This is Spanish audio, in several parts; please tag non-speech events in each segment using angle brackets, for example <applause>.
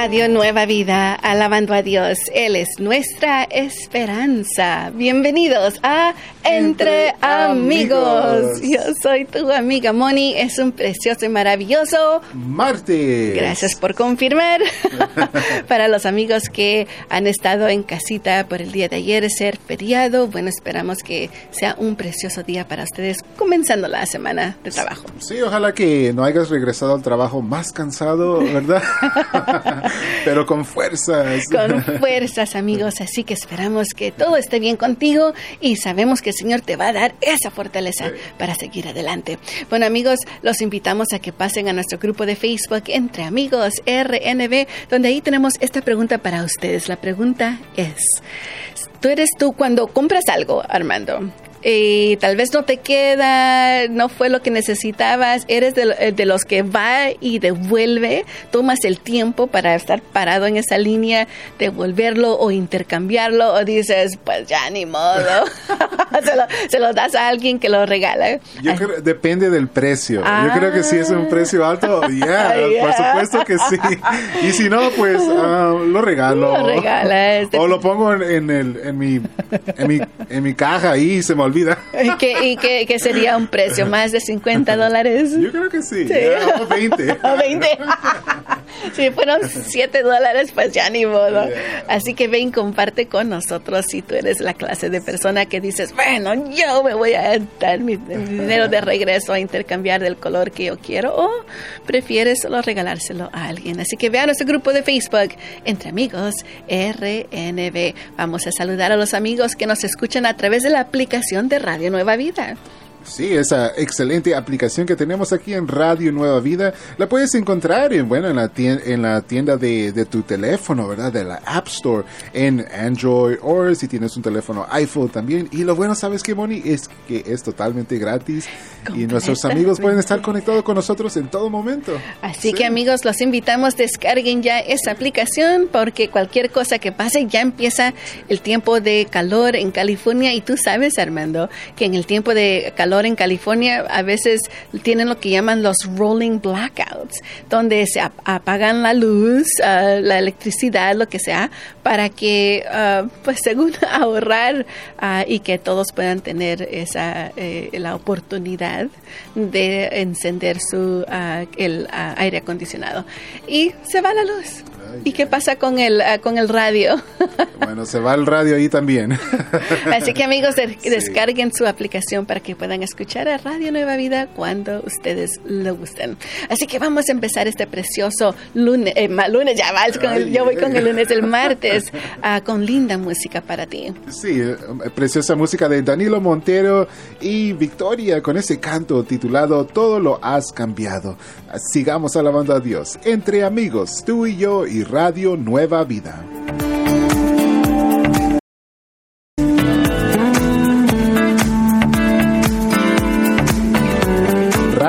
Radio Nueva Vida, alabando a Dios. Él es nuestra esperanza. Bienvenidos a Entre, amigos. Yo soy tu amiga Moni. Es un precioso y maravilloso martes. Gracias por confirmar. <laughs> Para los amigos que han estado en casita por el día de ayer, ser feriado, bueno, esperamos que sea un precioso día para ustedes, comenzando la semana de trabajo. Sí, ojalá que no hayas regresado al trabajo más cansado, ¿verdad? <laughs> Pero con fuerzas. Con fuerzas, amigos. Así que esperamos que todo esté bien contigo y sabemos que el Señor te va a dar esa fortaleza para seguir adelante. Bueno, amigos, los invitamos a que pasen a nuestro grupo de Facebook Entre Amigos RNB, donde ahí tenemos esta pregunta para ustedes. La pregunta es, ¿tú eres tú cuando compras algo, Armando? Y tal vez no te queda, no fue lo que necesitabas, eres de, eh, de, los que va y devuelve, tomas el tiempo para estar parado en esa línea, devolverlo o intercambiarlo, o dices, pues ya ni modo, <laughs> se, lo, se, lo, das a alguien que lo regala. Yo creo, depende del precio. Yo creo que si es un precio alto, yeah, <laughs> yeah. por supuesto que sí. Y si no, pues uh, lo regalo. Lo regalas. O lo pongo en, en, el, en, mi, en, mi, en mi caja ahí y se me olvida. ¿Y qué, y qué, qué sería un precio? ¿Más de 50 dólares? Yo creo que sí. ¿Sí? O 20. <laughs> o 20. <laughs> si fueron 7 dólares, pues ya ni modo. Yeah. Así que ven, comparte con nosotros si tú eres la clase de persona que dices, bueno, yo me voy a dar mi, mi dinero de regreso a intercambiar del color que yo quiero o prefieres solo regalárselo a alguien. Así que vean nuestro grupo de Facebook, Entre Amigos RNB. Vamos a saludar a los amigos que nos escuchan a través de la aplicación de Radio Nueva Vida. Sí, esa excelente aplicación que tenemos aquí en Radio Nueva Vida la puedes encontrar en, bueno, en la tienda, en la tienda de, de, tu teléfono, ¿verdad? De la App Store, en Android o si tienes un teléfono iPhone también. Y lo bueno, ¿sabes qué, Moni? Es que es totalmente gratis y nuestros amigos pueden estar conectados con nosotros en todo momento. Así sí. que amigos, los invitamos, descarguen ya esa aplicación porque cualquier cosa que pase ya empieza el tiempo de calor en California y tú sabes, Armando, que en el tiempo de calor en California a veces tienen lo que llaman los rolling blackouts, donde se ap apagan la luz, uh, la electricidad, lo que sea, para que, uh, pues <laughs> según ahorrar uh, y que todos puedan tener esa eh, la oportunidad de encender su el aire acondicionado y se va la luz. ¿Y qué pasa con el, uh, con el radio? <laughs> Bueno, se va el radio ahí también. <laughs> Así que amigos, sí. descarguen su aplicación para que puedan escuchar a Radio Nueva Vida cuando ustedes lo gusten. Así que vamos a empezar este precioso lunes, eh, lunes ya va, con el, yo voy con el lunes, el martes, uh, <laughs> con linda música para ti. Sí, preciosa música de Danilo Montero y Victoria con ese canto titulado Todo lo has cambiado. Sigamos alabando a Dios entre amigos, tú y yo y Radio Nueva Vida.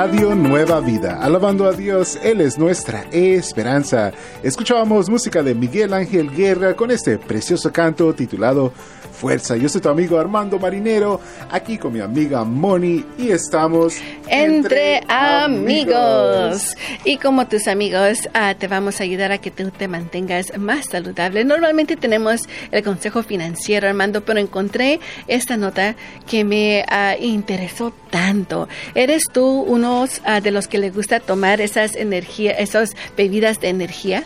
Radio Nueva Vida, alabando a Dios, Él es nuestra esperanza. Escuchábamos música de Miguel Ángel Guerra con este precioso canto titulado Fuerza. Yo soy tu amigo Armando Marinero, aquí con mi amiga Moni y estamos entre, entre amigos. amigos. Y como tus amigos, uh, te vamos a ayudar a que tú te mantengas más saludable. Normalmente tenemos el consejo financiero, Armando, pero encontré esta nota que me uh, interesó tanto. ¿Eres tú uno de los que le gusta tomar esas energías, esas bebidas de energía?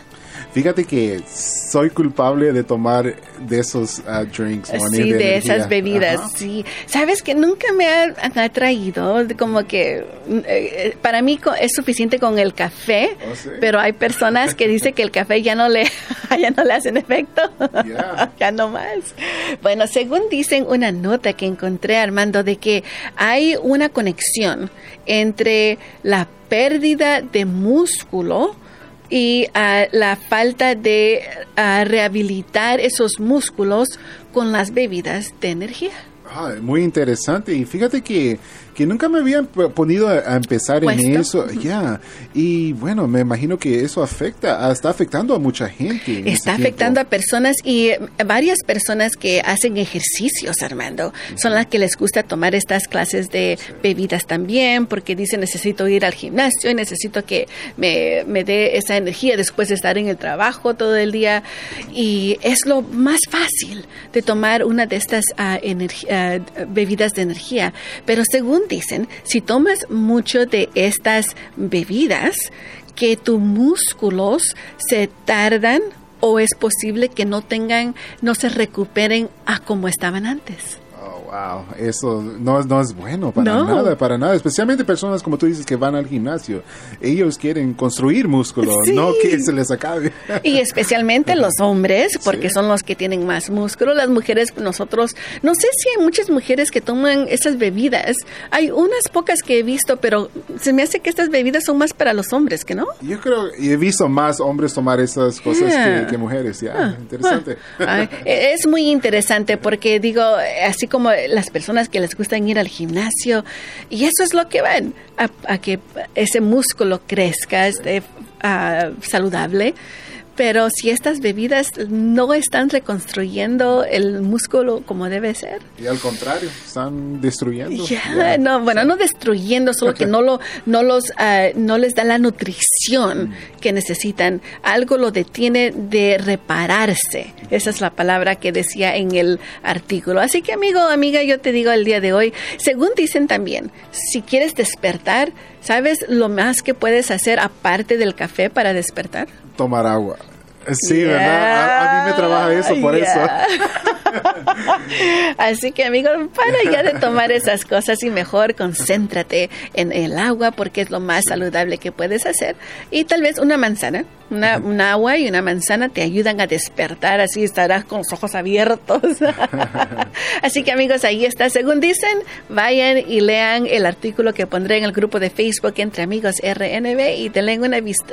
Fíjate que soy culpable de tomar de esos uh, drinks. Money, sí, de, de esas bebidas, Ajá. sí. Sabes que nunca me ha atraído, como que eh, para mí es suficiente con el café, ¿Oh, sí? pero hay personas que dicen que el café ya no le, <laughs> ya no le hacen efecto, yeah. <laughs> ya no más. Bueno, según dicen una nota que encontré, Armando, de que hay una conexión entre la pérdida de músculo, y uh, la falta de uh, rehabilitar esos músculos con las bebidas de energía. Ah, muy interesante. Y fíjate que que nunca me habían ponido a, empezar en eso. Ya. Y bueno, me imagino que eso afecta, está afectando a mucha gente. Está afectando a personas y eh, varias personas que hacen ejercicios, Armando. Son las que les gusta tomar estas clases de bebidas también, porque dicen necesito ir al gimnasio y necesito que me, me dé esa energía después de estar en el trabajo todo el día. Y es lo más fácil de tomar una de estas ah, ah, bebidas de energía. Pero según dicen, si tomas mucho de estas bebidas, que tus músculos se tardan o es posible que no tengan, no se recuperen a como estaban antes. Wow, eso no, no es bueno para nada, para nada. Especialmente personas como tú dices que van al gimnasio. Ellos quieren construir músculo, no que se les acabe. Y especialmente los hombres, porque son los que tienen más músculo. Las mujeres, nosotros, no sé si hay muchas mujeres que toman esas bebidas. Hay unas pocas que he visto, pero se me hace que estas bebidas son más para los hombres, ¿que no? Yo creo, y he visto más hombres tomar esas cosas que, mujeres. Ya, ah. interesante. Ah. es muy interesante porque digo, así como las personas que les gustan ir al gimnasio y eso es lo que van a, que ese músculo crezca, esté ah, saludable pero si estas bebidas no están reconstruyendo el músculo como debe ser. Y al contrario, están destruyendo. no, bueno, no destruyendo, solo que no lo, no los, ah, no les da la nutrición mm. que necesitan. Algo lo detiene de repararse. Esa es la palabra que decía en el artículo. Así que, amigo, amiga, yo te digo el día de hoy, según dicen también, si quieres despertar, ¿sabes lo más que puedes hacer aparte del café para despertar? Tomar agua. Sí, ¿verdad? A, mí me trabaja eso, por eso. <laughs> Así que, amigo, para ya de tomar esas cosas y mejor concéntrate en el agua porque es lo más saludable que puedes hacer. Y tal vez una manzana, una, un agua y una manzana te ayudan a despertar, así estarás con los ojos abiertos. <laughs> así que, amigos, ahí está. Según dicen, vayan y lean el artículo que pondré en el grupo de Facebook entre amigos RNB y te leen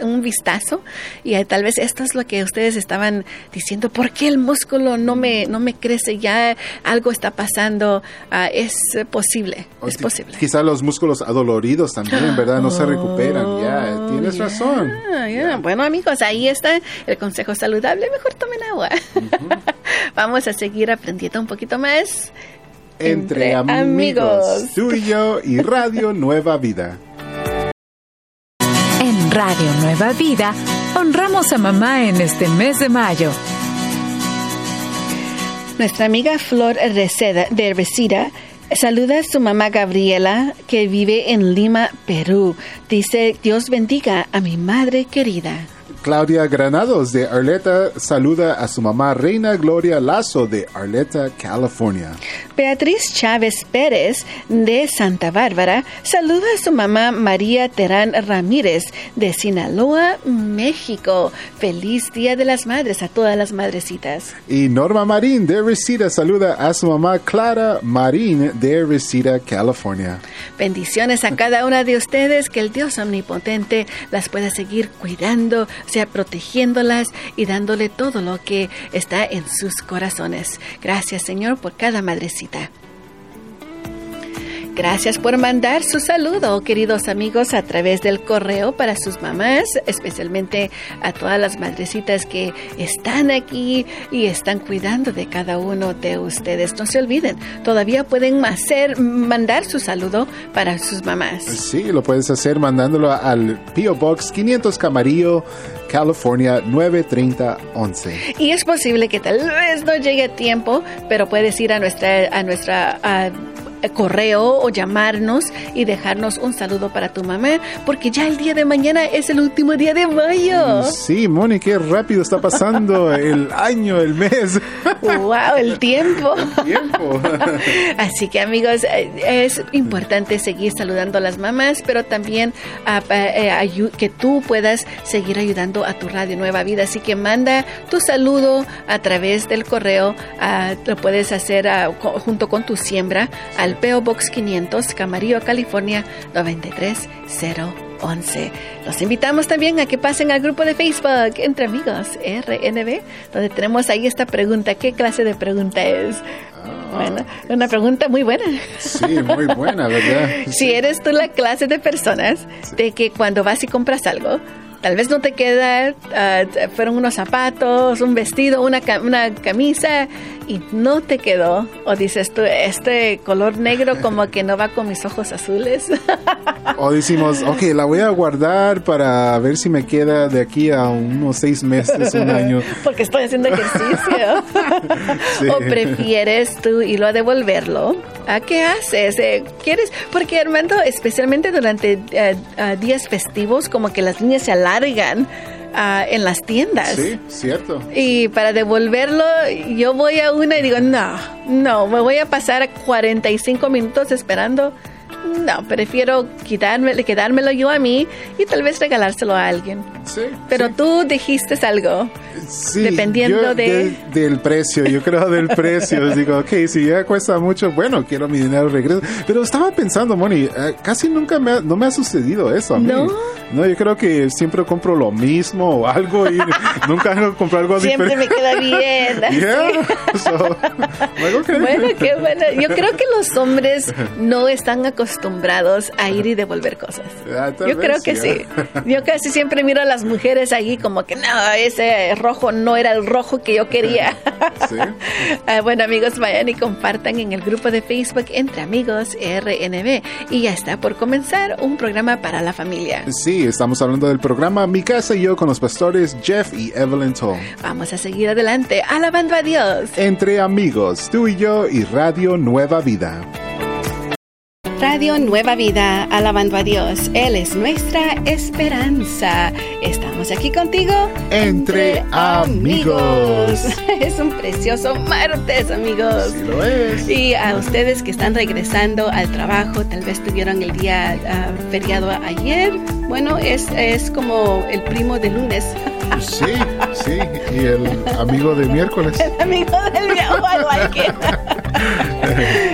un vistazo. Y tal vez esto es lo que ustedes estaban diciendo, ¿por qué el músculo no me, no me crece? Ya algo está pasando. Ah, es posible, es posible. Quizá los músculos adoloridos también, ¿verdad? No se recuperan. Ya, oh, tienes razón. Bueno, amigos, ahí está el consejo saludable. Mejor tomen agua. <laughs> Vamos a seguir aprendiendo un poquito más. Entre, amigos, amigos, tú y Radio Nueva Vida. En Radio Nueva Vida honramos a mamá en este mes de mayo. Nuestra amiga Flor Receda, de Resida saluda a su mamá Gabriela, que vive en Lima, Perú. Dice, Dios bendiga a mi madre querida. Claudia Granados de Arleta saluda a su mamá Reina Gloria Lazo de Arleta, California. Beatriz Chávez Pérez de Santa Bárbara saluda a su mamá María Terán Ramírez de Sinaloa, México. Feliz Día de las Madres a todas las madrecitas. Y Norma Marín de Reseda saluda a su mamá Clara Marín de Reseda, California. Bendiciones a cada una de ustedes, que el Dios omnipotente las pueda seguir cuidando sea protegiéndolas y dándole todo lo que está en sus corazones. Gracias Señor por cada madrecita. Gracias por mandar su saludo, queridos amigos, a través del correo para sus mamás, especialmente a todas las madrecitas que están aquí y están cuidando de cada uno de ustedes. No se olviden, todavía pueden hacer, mandar su saludo para sus mamás. Sí, lo puedes hacer mandándolo al P.O. Box 500 Camarillo. California 93011. Y es posible que tal vez no llegue a tiempo, pero puedes ir a nuestra a nuestra correo o llamarnos y dejarnos un saludo para tu mamá, porque ya el día de mañana es el último día de mayo. Sí, Moni, qué rápido está pasando <laughs> el año, el mes. ¡Wow! El tiempo. El tiempo. <laughs> Así que, amigos, eh, es importante seguir saludando a las mamás, pero también eh, que tú puedas seguir ayudando a tu Radio Nueva Vida. Así que manda tu saludo a través del correo. Ah, lo puedes hacer ah, junto con tu siembra al PO Box 500, Camarillo, California 93011. Los invitamos también a que pasen al grupo de Facebook Entre Amigos RNB, donde tenemos ahí esta pregunta. ¿Qué clase de pregunta es? Ah. Bueno, una pregunta muy buena. Sí, muy buena, ¿verdad? <laughs> Si eres tú la clase de personas de que cuando vas y compras algo, tal vez no te queda, ah, fueron unos zapatos, un vestido, una, una camisa y no te quedó. O dices tú, este color negro como que no va con mis ojos azules. O decimos, ok, la voy a guardar para ver si me queda de aquí a unos seis meses, un año. <laughs> Porque estoy haciendo ejercicio. <laughs> Sí. O prefieres tú irlo a devolverlo. ¿A qué haces? Eh, ¿Quieres? Porque Armando, especialmente durante eh, ah, días festivos, como que las líneas se alargan en las tiendas. Sí, cierto. Y para devolverlo, yo voy a una y digo, no, no, me voy a pasar 45 minutos esperando. No, prefiero quitarme, quedármelo yo a mí y tal vez regalárselo a alguien. Sí. Pero sí. tú dijiste algo. Sí, dependiendo yo de- del precio, yo creo del precio. <laughs> Digo, ok, si ya cuesta mucho, bueno, quiero mi dinero de regreso. Pero estaba pensando, Moni, eh, casi nunca me ha, no me ha sucedido eso a mí. ¿No? No, yo creo que siempre compro lo mismo o algo y <laughs> nunca comprar algo Siempre me diferente. queda bien. <laughs> Yeah. So, like, okay. Bueno, qué bueno. Yo creo que los hombres no están acostumbrados a ir y devolver cosas. <laughs> Ah, Yo creo que sí. <laughs> Yo casi siempre miro a las mujeres ahí como que no, ese rojo no era el rojo que yo quería. <laughs> Sí. Ah, bueno, amigos, vayan y compartan en el grupo de Facebook Entre Amigos RNB. Y ya está por comenzar un programa para la familia. Sí, estamos hablando del programa Mi casa y yo con los pastores Jeff y Evelyn Toll. Vamos a seguir adelante, alabando a Dios. Entre amigos, tú y yo y Radio Nueva Vida. Radio Nueva Vida, alabando a Dios. Él es nuestra esperanza. Estamos aquí contigo. Entre amigos. <laughs> Es un precioso martes, amigos. Sí lo es. Y a ustedes que están regresando al trabajo, tal vez tuvieron el día ah, feriado ayer. Bueno, es, es como el primo de lunes. <laughs> Sí, sí, y el amigo de miércoles. Amigo del oh, <laughs> it.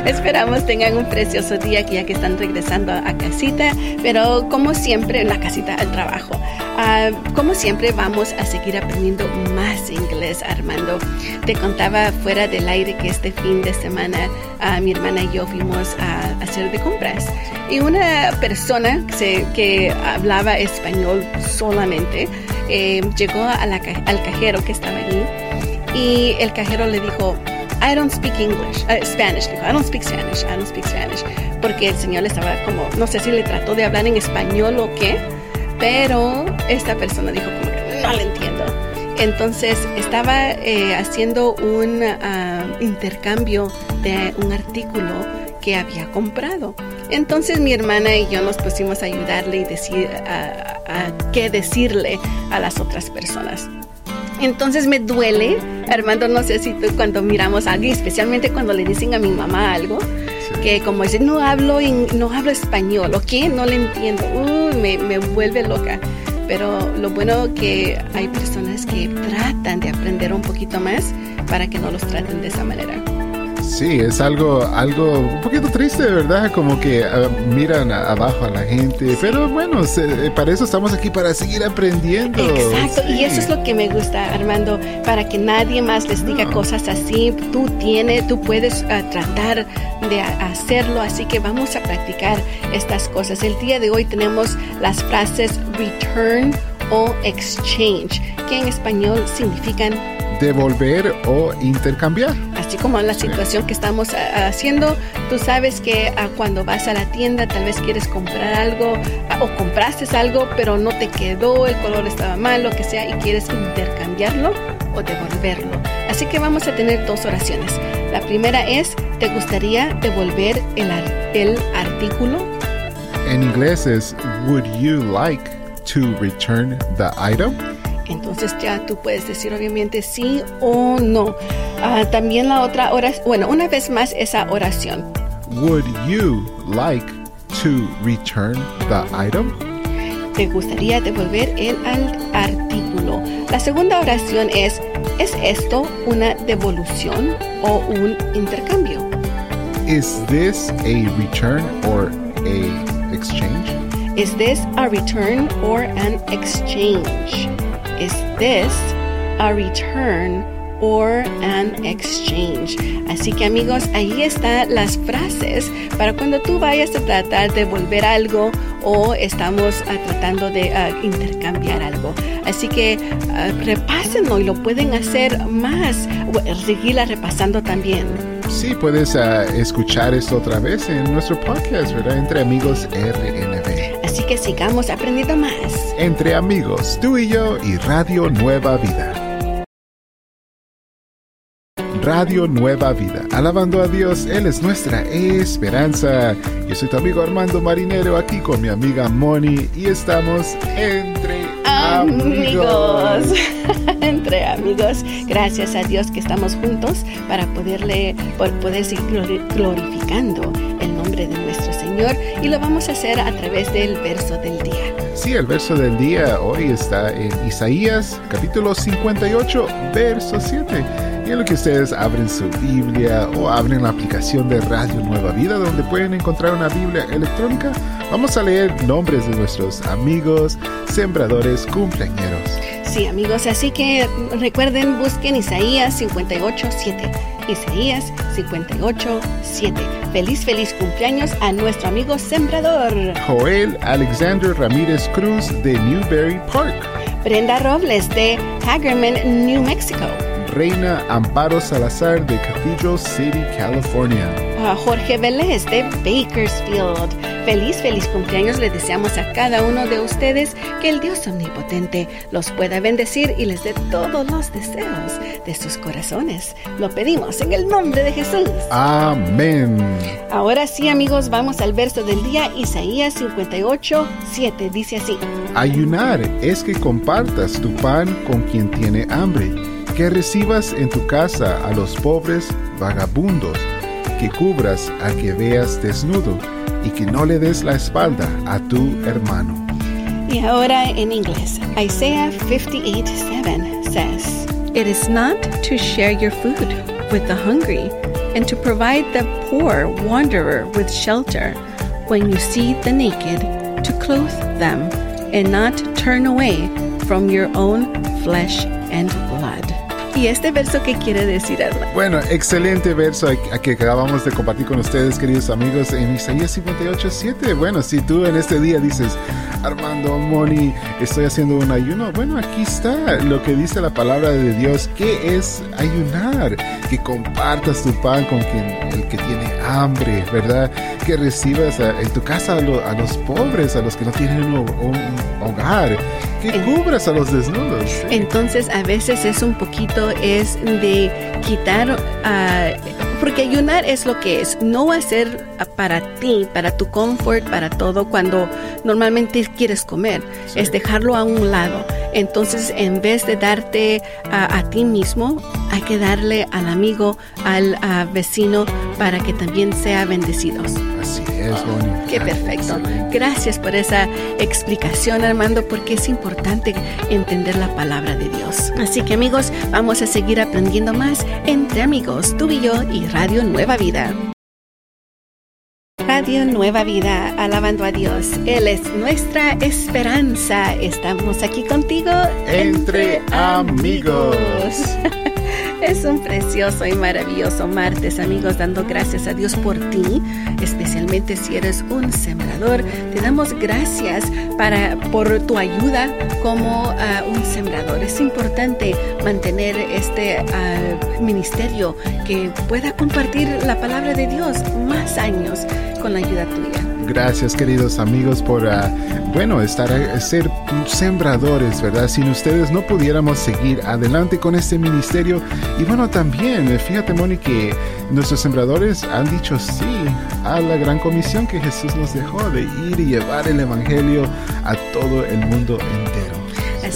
Esperamos tengan un precioso día que que están regresando a casita, pero como siempre, en la casita al trabajo. Ah, como siempre vamos a seguir aprendiendo más inglés, Armando. Te contaba fuera del aire que este fin de semana ah, mi hermana y yo fuimos a hacer de compras y una persona que, hablaba español solamente eh, llegó al cajero que estaba allí y el cajero le dijo, I don't speak English, uh, Spanish, dijo, I don't speak Spanish, I don't speak Spanish, porque el señor le estaba como, no sé si le trató de hablar en español o qué, pero esta persona dijo como que no le entiendo. Entonces estaba eh, haciendo un ah, intercambio de un artículo que había comprado. Entonces mi hermana y yo nos pusimos a ayudarle y decir a, a qué decirle a las otras personas. Entonces me duele, Armando, no sé si tú cuando miramos a alguien, especialmente cuando le dicen a mi mamá algo, que como dicen, no hablo, in- no hablo español, ¿o qué? No le entiendo, Uy, me, me vuelve loca. Pero lo bueno que hay personas que tratan de aprender un poquito más para que no los traten de esa manera. Sí, es algo, algo un poquito triste, ¿verdad? Como que ah, miran a- abajo a la gente, pero bueno, se- para eso estamos aquí, para seguir aprendiendo. Exacto, y eso es lo que me gusta, Armando, para que nadie más les diga No. cosas así. Tú tienes, tú puedes ah, tratar de hacerlo, así que vamos a practicar estas cosas. El día de hoy tenemos las frases return o exchange, que en español significan Devolver o intercambiar. así como la situación que estamos ah, haciendo, tú sabes que ah, cuando vas a la tienda tal vez quieres comprar algo ah, o compraste algo pero no te quedó, el color estaba mal, lo que sea, y quieres intercambiarlo o devolverlo. Así que vamos a tener dos oraciones. La primera es, ¿te gustaría devolver el artículo? En inglés es Would you like to return the item? Entonces ya tú puedes decir obviamente sí o no. Ah, también la otra oración, bueno, una vez más esa oración. Would you like to return the item? ¿Te gustaría devolver el artículo? La segunda oración es, ¿es esto una devolución o un intercambio? Is this a return or a exchange? ¿Is this a return or an exchange? ¿Is this a return or an exchange. Así que amigos, ahí están las frases para cuando tú vayas a tratar de volver algo o estamos ah, tratando de ah, intercambiar algo. Así que uh, repásenlo y lo pueden hacer más, seguirla repasando también. Sí, puedes escuchar esto otra vez en nuestro podcast, ¿verdad? Entre amigos RNB. Así que sigamos aprendiendo más. Entre amigos, tú y yo y Radio Nueva Vida. Radio Nueva Vida. Alabando a Dios, Él es nuestra esperanza. Yo soy tu amigo Armando Marinero aquí con mi amiga Moni y estamos entre amigos. <laughs> entre amigos. Gracias a Dios que estamos juntos para poderle, por poder seguir glorificando el nombre de nuestro Señor y lo vamos a hacer a través del verso del día. Sí, el verso del día hoy está en Isaías capítulo 58, verso 7. Y en lo que ustedes abren su Biblia o abren la aplicación de Radio Nueva Vida donde pueden encontrar una Biblia electrónica, vamos a leer nombres de nuestros amigos, sembradores, cumpleañeros. Sí, amigos, así que recuerden, busquen Isaías 58, 7. Isaías 58, 7. Feliz, feliz cumpleaños a nuestro amigo sembrador. Joel Alexander Ramírez Cruz de Newberry Park. Brenda Robles de Hagerman, New Mexico. Reina Amparo Salazar de Cathedral City, California. A Jorge Vélez de Bakersfield. Feliz, feliz cumpleaños le deseamos a cada uno de ustedes que el Dios omnipotente los pueda bendecir y les dé todos los deseos de sus corazones. Lo pedimos en el nombre de Jesús. Amén. Ahora sí, amigos, vamos al verso del día, Isaías 58, 7. Dice así. Ayunar es que compartas tu pan con quien tiene hambre que recibas en tu casa a los pobres vagabundos, que cubras a que veas desnudo y que no le des la espalda a tu hermano. Y ahora en inglés, Isaiah 58:7 says, It is not to share your food with the hungry and to provide the poor wanderer with shelter when you see the naked, to clothe them and not turn away from your own flesh and blood. ¿Y este verso qué quiere decir, Armando? Bueno, excelente verso que acabamos de compartir con ustedes, queridos amigos, en Isaías 58, 7. Bueno, si tú en este día dices, Armando, Moni, estoy haciendo un ayuno, bueno, aquí está lo que dice la palabra de Dios, que es ayunar, que compartas tu pan con quien, el que tiene hambre, ¿verdad? Que recibas en tu casa a, los pobres, a los que no tienen un hogar que cubras a los desnudos. Entonces a veces es un poquito es de quitar ah, porque ayunar es lo que es, no hacer para ti, para tu confort, para todo cuando normalmente quieres comer, es dejarlo a un lado. Entonces, en vez de darte a, ti mismo, hay que darle al amigo, al vecino, para que también sea bendecidos. Así es, Bonnie. Qué perfecto. Gracias por esa explicación, Armando, porque es importante entender la palabra de Dios. Así que, amigos, vamos a seguir aprendiendo más entre amigos, tú y yo y Radio Nueva Vida. Radio Nueva Vida, alabando a Dios. Él es nuestra esperanza. Estamos aquí contigo entre, amigos. <laughs> Es un precioso y maravilloso martes, amigos, dando gracias a Dios por ti, especialmente si eres un sembrador. Te damos gracias para, por tu ayuda como ah, un sembrador. Es importante mantener este ah, ministerio que pueda compartir la palabra de Dios más años con la ayuda tuya. Gracias queridos amigos por, ah, bueno, estar, ser sembradores, ¿verdad? Sin ustedes no pudiéramos seguir adelante con este ministerio. Y bueno, también, eh, fíjate Moni, que nuestros sembradores han dicho sí a la gran comisión que Jesús nos dejó de ir y llevar el Evangelio a todo el mundo entero.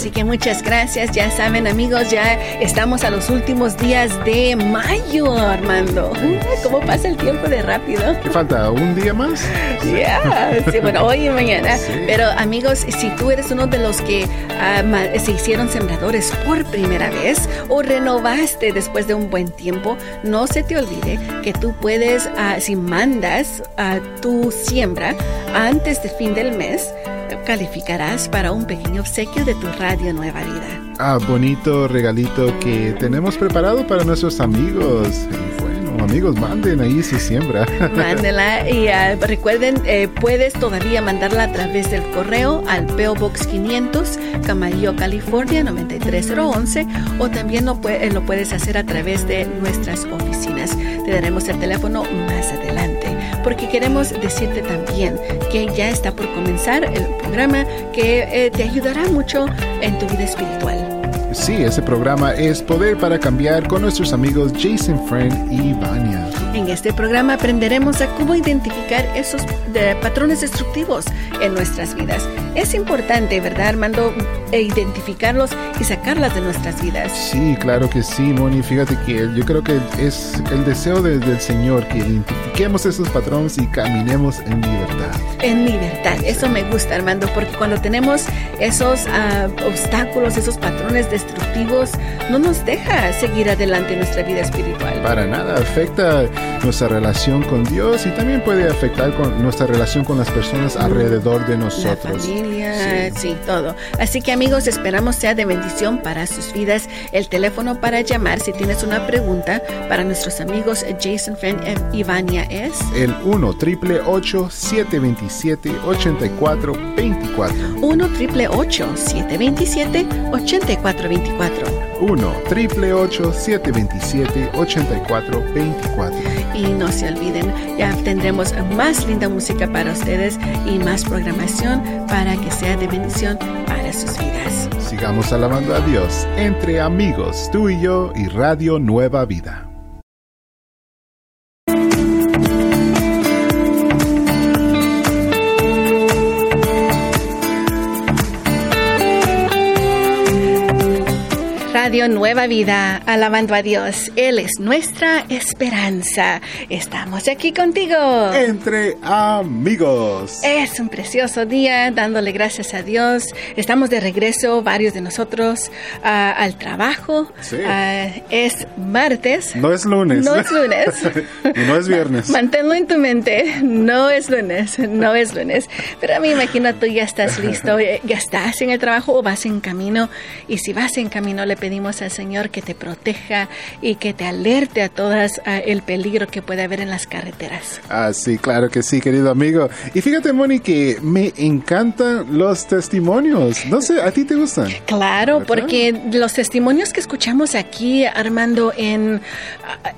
Así que muchas gracias. Ya saben, amigos, ya estamos a los últimos días de mayo, Armando. ¿Cómo pasa el tiempo de rápido? ¿Qué falta? ¿Un día más? Sí, bueno, hoy y mañana. Pero, amigos, si tú eres uno de los que ah, se hicieron sembradores por primera vez o renovaste después de un buen tiempo, no se te olvide que tú puedes, ah, si mandas a tu siembra antes de fin del mes, calificarás para un pequeño obsequio de tu radio Nueva Vida. Ah, bonito regalito que tenemos preparado para nuestros amigos. Bueno, amigos, manden ahí su siembra. <laughs> Mándenla y uh, recuerden, eh, puedes todavía mandarla a través del correo al PO Box 500, Camarillo, California 93011 o también lo, puede, lo puedes hacer a través de nuestras oficinas. Te daremos el teléfono más adelante porque queremos decirte también que ya está por comenzar el programa que eh, te ayudará mucho en tu vida espiritual. Sí, ese programa es Poder para Cambiar con nuestros amigos Jason Friend y Vania. En este programa aprenderemos a cómo identificar esos de, patrones destructivos en nuestras vidas. Es importante, ¿verdad, Armando? E identificarlos y sacarlas de nuestras vidas. Sí, claro que sí, Moni. Fíjate que yo creo que es el deseo de, del Señor que identifiquemos esos patrones y caminemos en libertad. En libertad, eso me gusta, Armando, porque cuando tenemos esos uh, obstáculos, esos patrones destructivos, no nos deja seguir adelante en nuestra vida espiritual. Para nada, afecta nuestra relación con Dios y también puede afectar con nuestra relación con las personas alrededor de nosotros. La familia, sí. sí, todo. Así que amigos, esperamos sea de bendición para sus vidas. El teléfono para llamar si tienes una pregunta para nuestros amigos Jason Friend y Vania es el 1 triple 727 8424 1 triple 727 8424 1 triple 727 8424 y no se olviden, ya tendremos más linda música para ustedes y más programación para que sea de bendición para sus vidas. Sigamos alabando a Dios entre amigos, tú y yo y Radio Nueva Vida. Radio Nueva Vida, alabando a Dios. Él es nuestra esperanza. Estamos aquí contigo. Entre amigos. Es un precioso día, dándole gracias a Dios. Estamos de regreso, varios de nosotros, uh, al trabajo. Sí. Uh, es martes. No es lunes. No es lunes. <laughs> y no es viernes. <laughs> Manténlo en tu mente. No es lunes. No es lunes. Pero a mí imagino tú ya estás listo. <laughs> Ya estás en el trabajo o vas en camino. Y si vas en camino, le pedimos pedimos al Señor que te proteja y que te alerte a todas el peligro que puede haber en las carreteras. Ah, sí, claro que sí, querido amigo. Y fíjate, Moni, que me encantan los testimonios. No sé, ¿a ti te gustan? Claro, ¿verdad? porque los testimonios que escuchamos aquí, Armando, en,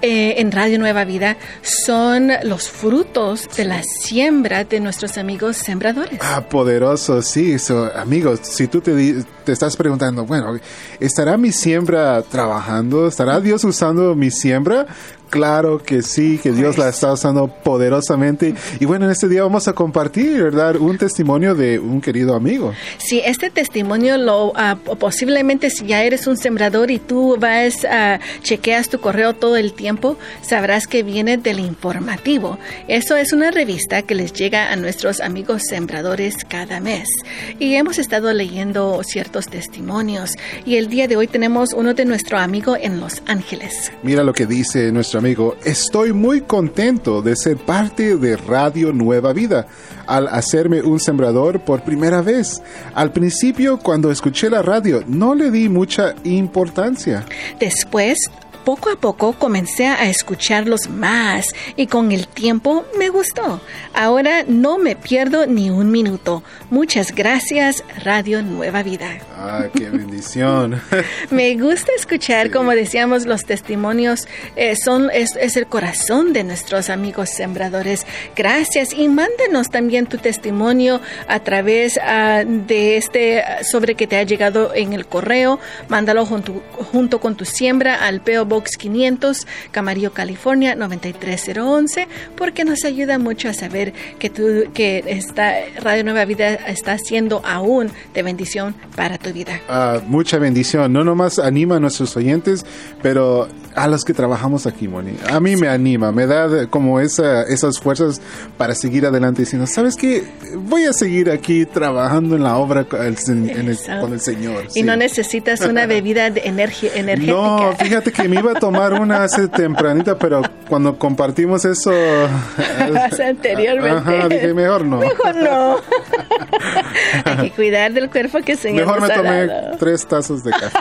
eh, en Radio Nueva Vida, son los frutos de la siembra de nuestros amigos sembradores. Ah, poderoso, sí. So, amigos, si tú te, te estás preguntando, bueno, ¿estará mi siembra trabajando? ¿Estará Dios usando mi siembra? Claro que sí, que Dios la está usando poderosamente. Y bueno, en este día vamos a compartir, ¿verdad? Un testimonio de un querido amigo. Sí, este testimonio lo uh, posiblemente si ya eres un sembrador y tú vas a uh, chequeas tu correo todo el tiempo, sabrás que viene del informativo. Eso es una revista que les llega a nuestros amigos sembradores cada mes. Y hemos estado leyendo ciertos testimonios y el día de hoy tenemos uno de nuestro amigo en Los Ángeles. Mira lo que dice nuestro amigo, estoy muy contento de ser parte de Radio Nueva Vida al hacerme un sembrador por primera vez. Al principio, cuando escuché la radio, no le di mucha importancia. Después, poco a poco comencé a escucharlos más y con el tiempo me gustó. Ahora no me pierdo ni un minuto. Muchas gracias, Radio Nueva Vida. Ah, qué bendición. <laughs> me gusta escuchar, sí. como decíamos, los testimonios eh, son es, es, el corazón de nuestros amigos sembradores. Gracias y mándenos también tu testimonio a través uh, de este sobre que te ha llegado en el correo. Mándalo junto, junto con tu siembra al PO Box 500, Camarillo, California 93011, porque nos ayuda mucho a saber que tú, que esta Radio Nueva Vida está siendo aún de bendición para tu vida. Uh, mucha bendición. No nomás anima a nuestros oyentes, pero a los que trabajamos aquí, Moni. A mí sí. me anima, me da como esa, esas fuerzas para seguir adelante diciendo, ¿sabes qué? Voy a seguir aquí trabajando en la obra con el, en el, con el Señor. Y sí. no necesitas una bebida de energía <laughs> energética. No, fíjate que me iba a tomar una hace tempranita, pero cuando compartimos eso... <laughs> anteriormente. Ajá, dije, mejor no. Mejor no. <laughs> Hay que cuidar del cuerpo que Señor Mejor me tomé dado. tres tazas de café.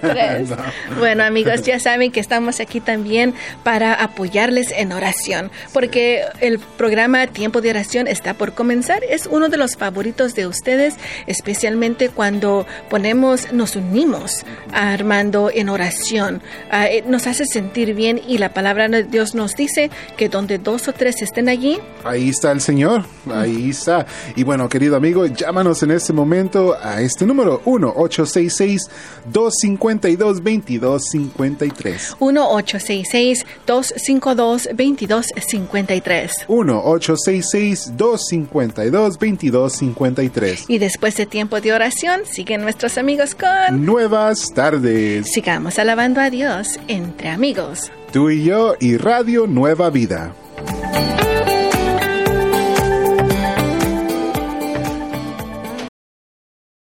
<laughs> Tres. No. Bueno, amigos, ya saben que estamos aquí también para apoyarles en oración, porque el programa Tiempo de Oración está por comenzar. Es uno de los favoritos de ustedes, especialmente cuando ponemos, nos unimos a Armando en oración. Eh, nos hace sentir bien y la palabra de Dios nos dice que donde dos o tres estén allí, Ahí está el Señor, ahí está. Y bueno, querido amigo, llámanos en este momento a este número 1-866-252-2253. 1-866-252-2253. 1-866-252-2253. Y después de tiempo de oración, siguen nuestros amigos con... Nuevas tardes. Sigamos alabando a Dios entre amigos. Tú y yo y Radio Nueva Vida.